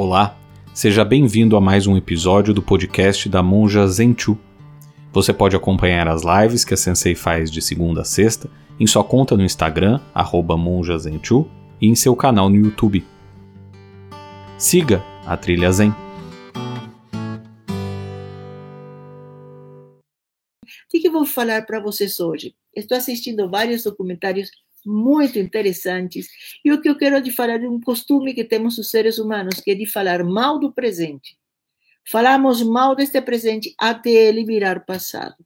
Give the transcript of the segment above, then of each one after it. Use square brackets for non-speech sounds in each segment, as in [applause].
Olá, seja bem-vindo a mais um episódio do podcast da Monja Zenchu. Você pode acompanhar as lives que a Sensei faz de segunda a sexta em sua conta no Instagram, monjazenchu, e em seu canal no YouTube. Siga a Trilha Zen. O que, que eu vou falar para vocês hoje? Estou assistindo vários documentários muito interessantes. E o que eu quero de falar é um costume que temos os seres humanos, que é de falar mal do presente. Falamos mal deste presente até ele virar passado.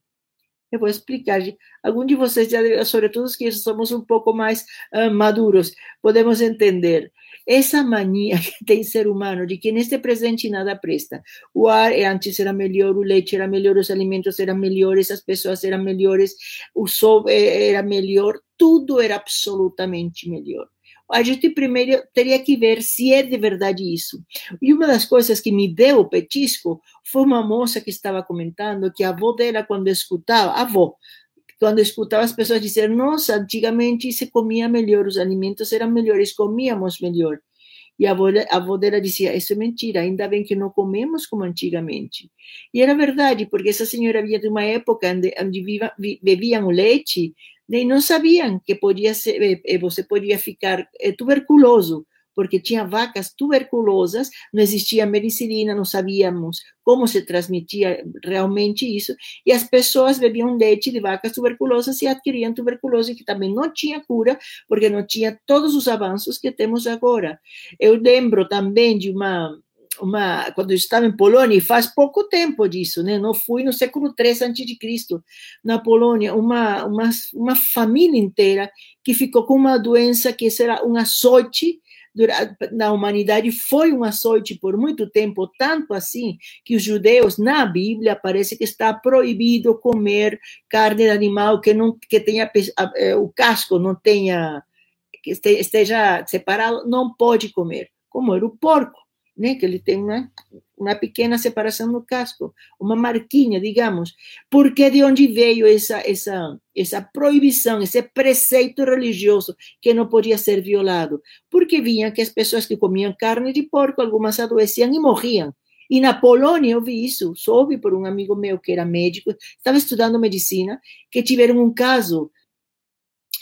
Eu vou explicar. Alguns de vocês, sobretudo os que somos um pouco mais uh, maduros, podemos entender essa mania [laughs] que tem ser humano de que neste presente nada presta. O ar antes era melhor, o leite era melhor, os alimentos eram melhores, as pessoas eram melhores, o sol era melhor, tudo era absolutamente melhor. A gente primeiro teria que ver se é de verdade isso. E uma das coisas que me deu o petisco foi uma moça que estava comentando que a avó dela, quando escutava, a avó, quando escutava as pessoas dizer, nossa, antigamente se comia melhor, os alimentos eram melhores, comíamos melhor. E a avó, a avó dela dizia, isso é mentira, ainda bem que não comemos como antigamente. E era verdade, porque essa senhora vinha de uma época onde, onde bebiam leite e não sabiam que podia ser, eh, eh, você podia ficar eh, tuberculoso, porque tinha vacas tuberculosas, não existia medicina, não sabíamos como se transmitia realmente isso, e as pessoas bebiam leite de vacas tuberculosas e adquiriam tuberculose, que também não tinha cura, porque não tinha todos os avanços que temos agora. Eu lembro também de uma uma, quando eu estava em Polônia, e faz pouco tempo disso, né? Não fui no século III Cristo, na Polônia, uma, uma, uma família inteira que ficou com uma doença que será um açoite na humanidade foi um açoite por muito tempo, tanto assim que os judeus na Bíblia parece que está proibido comer carne de animal que não que tenha eh, o casco não tenha que esteja separado, não pode comer, como era o porco, né? Que ele tem uma uma pequena separação no casco, uma marquinha, digamos. Porque de onde veio essa, essa, essa proibição, esse preceito religioso que não podia ser violado? Porque vinha que as pessoas que comiam carne de porco, algumas adoeciam e morriam. E na Polônia eu vi isso, soube por um amigo meu que era médico, estava estudando medicina, que tiveram um caso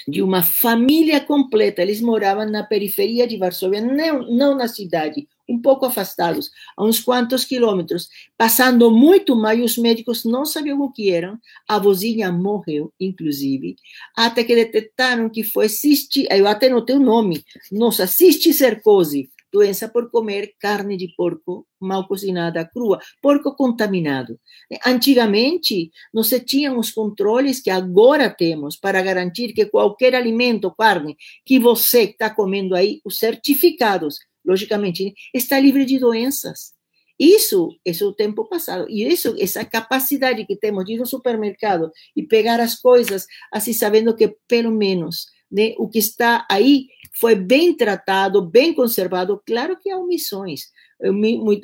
de uma família completa. Eles moravam na periferia de Varsóvia, não, não na cidade, um pouco afastados, a uns quantos quilômetros, passando muito mal, os médicos não sabiam o que eram. A vozinha morreu, inclusive, até que detectaram que foi cisti, eu até notei o nome, nossa, cisticercose, doença por comer carne de porco mal cozinada, crua, porco contaminado. Antigamente, não se tinham os controles que agora temos para garantir que qualquer alimento, carne, que você está comendo aí, os certificados, logicamente, está livre de doenças. Isso é o tempo passado. E isso, essa capacidade que temos de ir no supermercado e pegar as coisas, assim, sabendo que, pelo menos, né, o que está aí foi bem tratado, bem conservado. Claro que há omissões. Eu,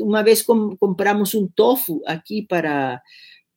uma vez compramos um tofu aqui para,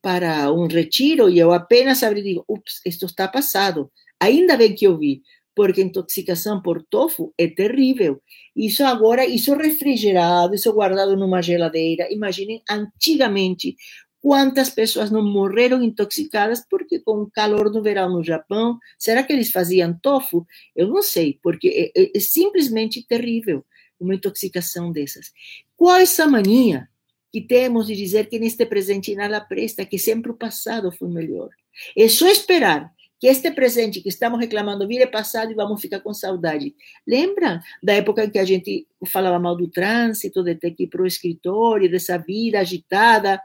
para um retiro e eu apenas abri e digo, ups, isto está passado. Ainda bem que eu vi, porque intoxicação por tofu é terrível. Isso agora, isso refrigerado, isso guardado numa geladeira. Imaginem, antigamente, quantas pessoas não morreram intoxicadas porque com o calor do verão no Japão, será que eles faziam tofu? Eu não sei, porque é, é, é simplesmente terrível uma intoxicação dessas. Qual é essa mania que temos de dizer que neste presente nada presta, que sempre o passado foi melhor? É só esperar que este presente que estamos reclamando vire passado e vamos ficar com saudade. Lembra da época em que a gente falava mal do trânsito, de ter que ir para o escritório, dessa vida agitada?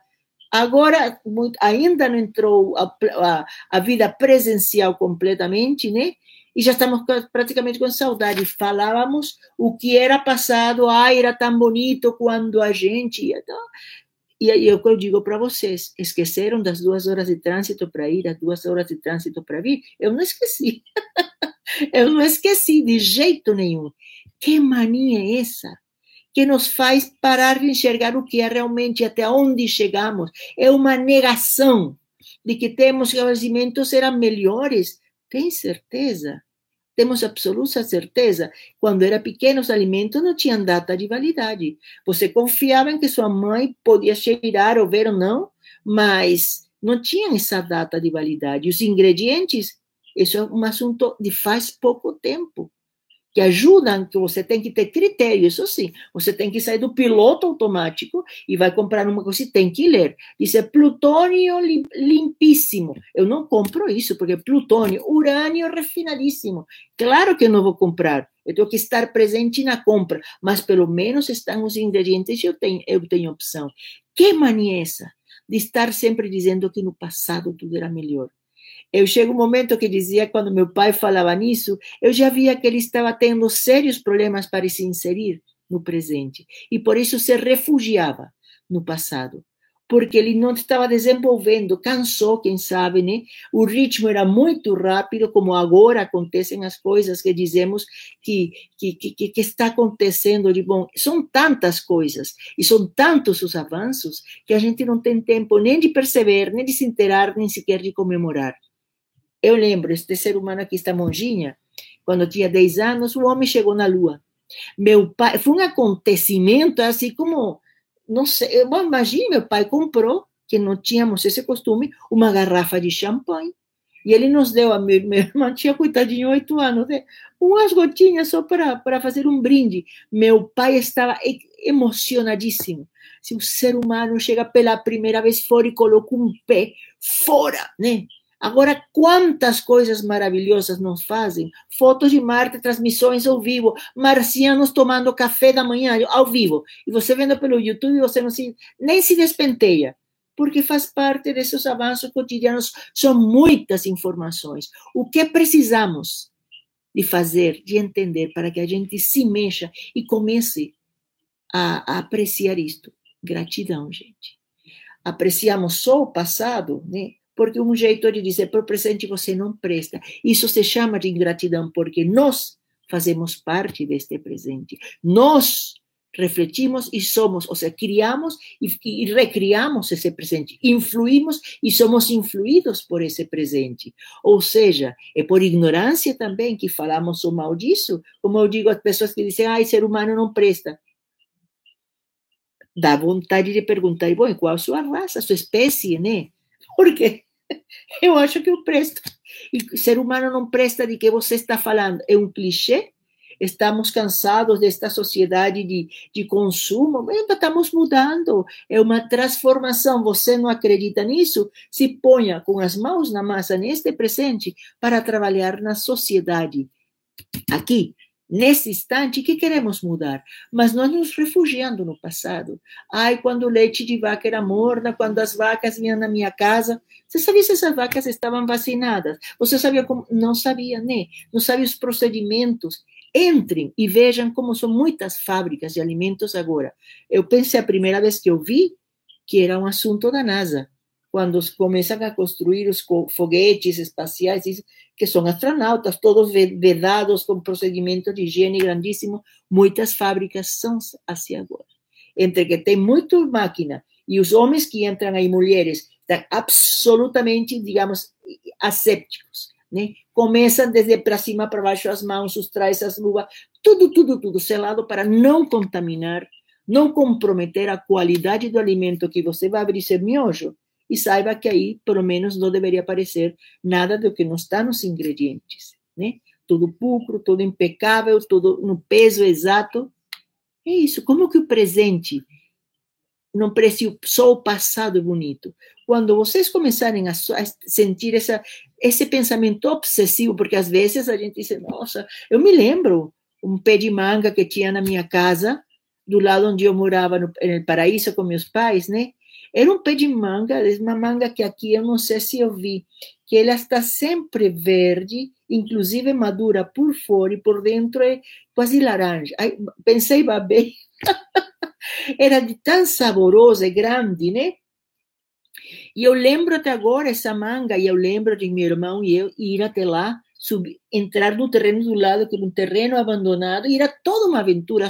Agora, ainda não entrou a, a, a vida presencial completamente, né? e já estamos praticamente com saudade. Falávamos o que era passado, ah, era tão bonito quando a gente. Então, e aí eu, eu digo para vocês: esqueceram das duas horas de trânsito para ir, as duas horas de trânsito para vir? Eu não esqueci. [laughs] eu não esqueci de jeito nenhum. Que mania é essa? Que nos faz parar de enxergar o que é realmente, até onde chegamos. É uma negação de que temos que os alimentos eram melhores. Tem certeza? Temos absoluta certeza. Quando era pequeno, os alimentos não tinham data de validade. Você confiava em que sua mãe podia cheirar ou ver ou não, mas não tinham essa data de validade. Os ingredientes, isso é um assunto de faz pouco tempo que ajudam, que você tem que ter critério, isso sim. Você tem que sair do piloto automático e vai comprar uma coisa e tem que ler. Diz é plutônio limpíssimo. Eu não compro isso, porque plutônio, urânio refinadíssimo. Claro que eu não vou comprar. Eu tenho que estar presente na compra, mas pelo menos estão os ingredientes e eu tenho, eu tenho opção. Que mania é essa de estar sempre dizendo que no passado tudo era melhor? Eu chego um momento que dizia, quando meu pai falava nisso, eu já via que ele estava tendo sérios problemas para se inserir no presente. E por isso se refugiava no passado. Porque ele não estava desenvolvendo, cansou, quem sabe, né? O ritmo era muito rápido, como agora acontecem as coisas que dizemos que, que, que, que está acontecendo de bom. São tantas coisas e são tantos os avanços que a gente não tem tempo nem de perceber, nem de se interar, nem sequer de comemorar. Eu lembro, este ser humano aqui, esta monjinha, quando tinha 10 anos, o homem chegou na Lua. Meu pai, foi um acontecimento assim como, não sei, imagine, meu pai comprou, que não tínhamos esse costume, uma garrafa de champanhe. E ele nos deu, a minha, irmã tinha, coitadinho, oito anos, né? umas gotinhas só para, para fazer um brinde. Meu pai estava emocionadíssimo. Se o ser humano chega pela primeira vez fora e coloca um pé fora, né? Agora, quantas coisas maravilhosas nos fazem? Fotos de Marte, transmissões ao vivo, marcianos tomando café da manhã ao vivo. E você vendo pelo YouTube, você não se, nem se despenteia, porque faz parte desses avanços cotidianos. São muitas informações. O que precisamos de fazer, de entender, para que a gente se mexa e comece a, a apreciar isto? Gratidão, gente. Apreciamos só o passado, né? Porque um jeito de dizer por presente você não presta. Isso se chama de ingratidão, porque nós fazemos parte deste presente. Nós refletimos e somos, ou seja, criamos e, e, recriamos esse presente, influímos e somos influídos por esse presente. Ou seja, é por ignorância também que falamos o mal disso, como eu digo às pessoas que dizem, ai, ser humano não presta. Dá vontade de perguntar, bom, qual a sua raça, a sua espécie, né? Porque eu acho que eu presto. E ser humano não presta de que você está falando. É um clichê? Estamos cansados desta sociedade de, de consumo. Estamos mudando. É uma transformação. Você não acredita nisso? Se ponha com as mãos na massa neste presente para trabalhar na sociedade. Aqui, nesse instante que queremos mudar, mas nós nos refugiando no passado. Ai, quando o leite de vaca era morna, quando as vacas vinham na minha casa, você sabia se essas vacas estavam vacinadas? Você sabia como? Não sabia, né? Não sabia os procedimentos. Entrem e vejam como são muitas fábricas de alimentos agora. Eu pensei a primeira vez que eu vi que era um assunto da NASA quando começam a construir os foguetes espaciais, que são astronautas, todos vedados com procedimento de higiene grandíssimo, muitas fábricas são assim agora. Entre que tem muito máquina e os homens que entram aí, mulheres, estão absolutamente, digamos, assépticos. Né? Começam desde para cima para baixo as mãos, os trajes, as luvas, tudo, tudo, tudo selado para não contaminar, não comprometer a qualidade do alimento que você vai abrir seu miojo e saiba que aí, pelo menos, não deveria aparecer nada do que não está nos ingredientes, né? Tudo pulcro, tudo impecável, tudo no peso exato. É isso. Como que o presente não parece só o passado bonito? Quando vocês começarem a, sentir essa, esse pensamento obsessivo, porque às vezes a gente diz, nossa, eu me lembro um pé de manga que tinha na minha casa, do lado onde eu morava, no, no paraíso com meus pais, né? Era um pé de manga, uma manga que aqui eu não sei se eu vi, que ela está sempre verde, inclusive madura por fora e por dentro é quase laranja. Aí, pensei, babei. [laughs] Era de tão saborosa e grande, né? E eu lembro até agora essa manga, e eu lembro de meu irmão e eu ir até lá, subir, entrar no terreno do lado, que era um terreno abandonado, e era toda uma aventura.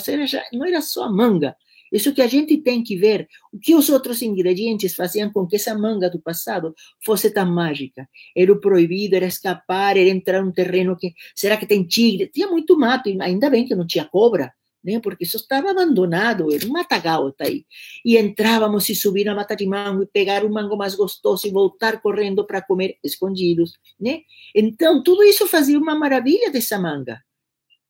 Não era só a manga, Isso que a gente tem que ver, o que os outros ingredientes faziam com que essa manga do passado fosse tão mágica. Era o proibido, era escapar, era entrar num terreno que, será que tem tigre? Tinha muito mato, ainda bem que não tinha cobra, né? porque isso estava abandonado, era um matagal tá aí. E entrávamos e subir na mata de mango e pegar o mango mais gostoso e voltar correndo para comer escondidos, né? Então, tudo isso fazia uma maravilha dessa manga.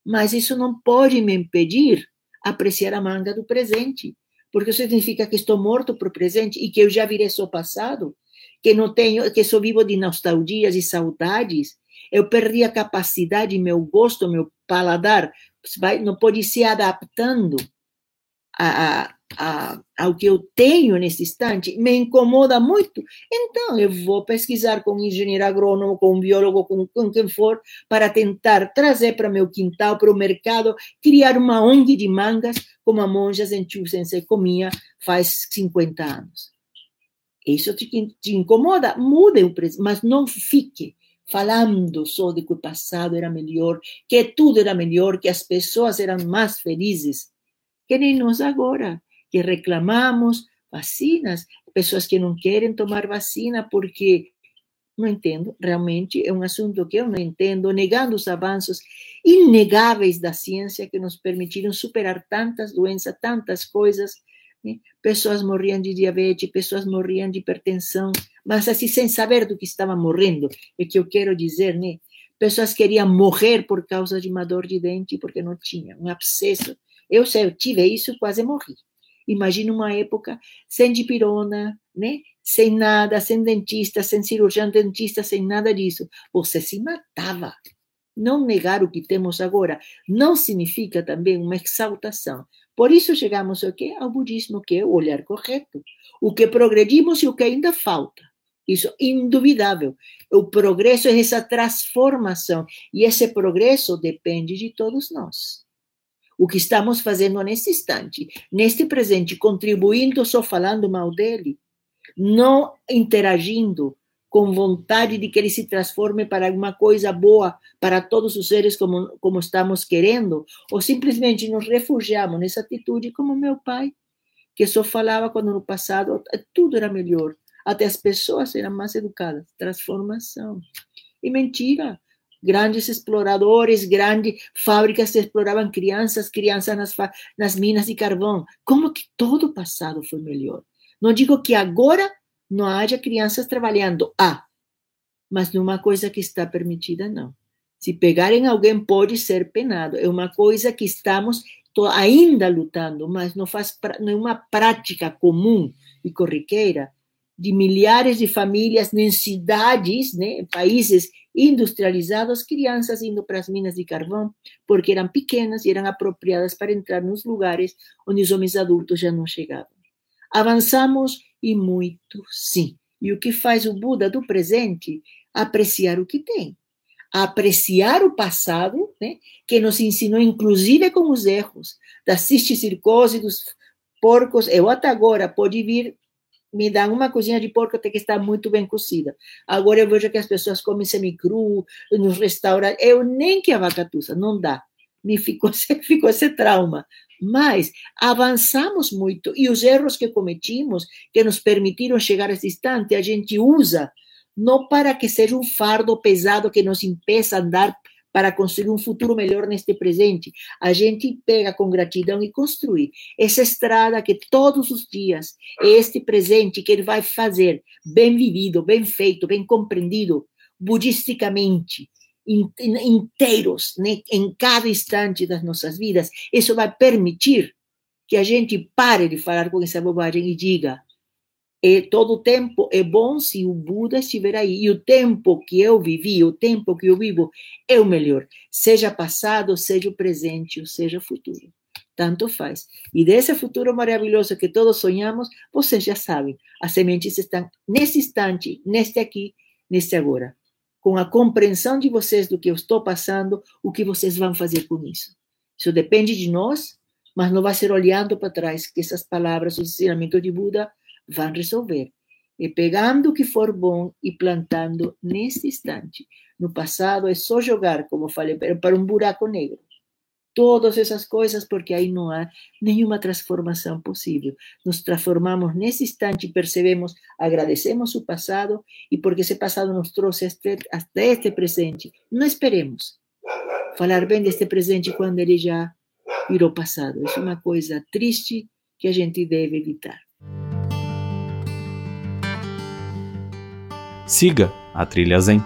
Mas isso não pode me impedir apreciar a manga do presente, porque isso significa que estou morto para o presente e que eu já virei só passado, que não tenho, que só vivo de nostalgias e saudades. Eu perdi a capacidade, meu gosto, meu paladar, não pode se adaptando a, a, a, ao que eu tenho nesse instante, me incomoda muito. Então, eu vou pesquisar com um engenheiro agrônomo, com um biólogo, com, com quem for, para tentar trazer para meu quintal, para o mercado, criar uma ONG de mangas, como a monja Zenchu Sensei comia faz 50 anos. Isso te, te incomoda? Mude o preço, mas não fique falando só de que o passado era melhor, que tudo era melhor, que as pessoas eram mais felizes que nem nós agora, que reclamamos vacinas, pessoas que não querem tomar vacina porque não entendo, realmente é um assunto que eu não entendo, negando os avanços inegáveis da ciência que nos permitiram superar tantas doenças, tantas coisas. Né? Pessoas morriam de diabetes, pessoas morriam de hipertensão, mas assim sem saber do que estavam morrendo. É que eu quero dizer, né? Pessoas queriam morrer por causa de uma dor de dente porque não tinha um abscesso eu eu tive isso quase morri. Imagina uma época sem dipirona, né? sem nada, sem dentista, sem cirurgião dentista, sem nada disso. Você se matava. Não negar o que temos agora não significa também uma exaltação. Por isso chegamos ao quê? Ao budismo, que é o olhar correto. O que progredimos e o que ainda falta. Isso é indubitável. O progresso é essa transformação. E esse progresso depende de todos nós o que estamos fazendo nesse instante, neste presente, contribuindo só falando mal dele, não interagindo com vontade de que ele se transforme para alguma coisa boa para todos os seres como, como estamos querendo, ou simplesmente nos refugiamos nessa atitude como meu pai, que só falava quando no passado tudo era melhor, até as pessoas eram mais educadas. Transformação. E mentira grandes exploradores, grandes fábricas que exploravam crianças, crianças nas, nas minas de carvão. Como que todo o passado foi melhor? Não digo que agora não haja crianças trabalhando, ah, mas numa coisa que está permitida, não. Se pegarem alguém, pode ser penado. É uma coisa que estamos ainda lutando, mas não faz não é uma prática comum e corriqueira de milhares de famílias em cidades, né, países industrializados, crianças indo para as minas de carvão, porque eram pequenas e eram apropriadas para entrar nos lugares onde os homens adultos já não chegavam. Avançamos e muito, sim. E o que faz o Buda do presente? Apreciar o que tem. Apreciar o passado, né, que nos ensinou, inclusive com os erros, da cisticircose, dos porcos. Eu até agora pode vir me dão uma cozinha de porco tem que estar muito bem cozida. Agora eu vejo que as pessoas comem semicru nos restaurantes. Eu nem que a vaca tussa, não dá. Me ficou, [laughs] ficou esse trauma. Mas avançamos muito e os erros que cometimos, que nos permitiram chegar a esse instante, a gente usa não para que seja um fardo pesado que nos impeça andar para construir um futuro melhor neste presente. A gente pega com gratidão e construir essa estrada que todos os dias é este presente que ele vai fazer bem vivido, bem feito, bem compreendido, budisticamente, inteiros, né, em cada instante das nossas vidas. Isso vai permitir que a gente pare de falar com essa bobagem e diga: e todo tempo é bom se o Buda estiver aí. E o tempo que eu vivi, o tempo que eu vivo, é o melhor. Seja passado, seja o presente, ou seja o futuro. Tanto faz. E desse futuro maravilhoso que todos sonhamos, vocês já sabem. As sementes estão nesse instante, neste aqui, neste agora. Com a compreensão de vocês do que eu estou passando, o que vocês vão fazer com isso. Isso depende de nós, mas não vai ser olhando para trás que essas palavras, os ensinamentos de Buda, vão resolver. É pegando o que for bom e plantando nesse instante. No passado é só jogar, como falei, para um buraco negro. todas essas coisas, porque aí não há nenhuma transformação possível. Nos transformamos nesse instante, percebemos, agradecemos o passado e porque esse passado nos trouxe até este presente. Não esperemos falar bem deste presente quando ele já virou passado. Isso é uma coisa triste que a gente deve evitar. Siga a Trilha Zen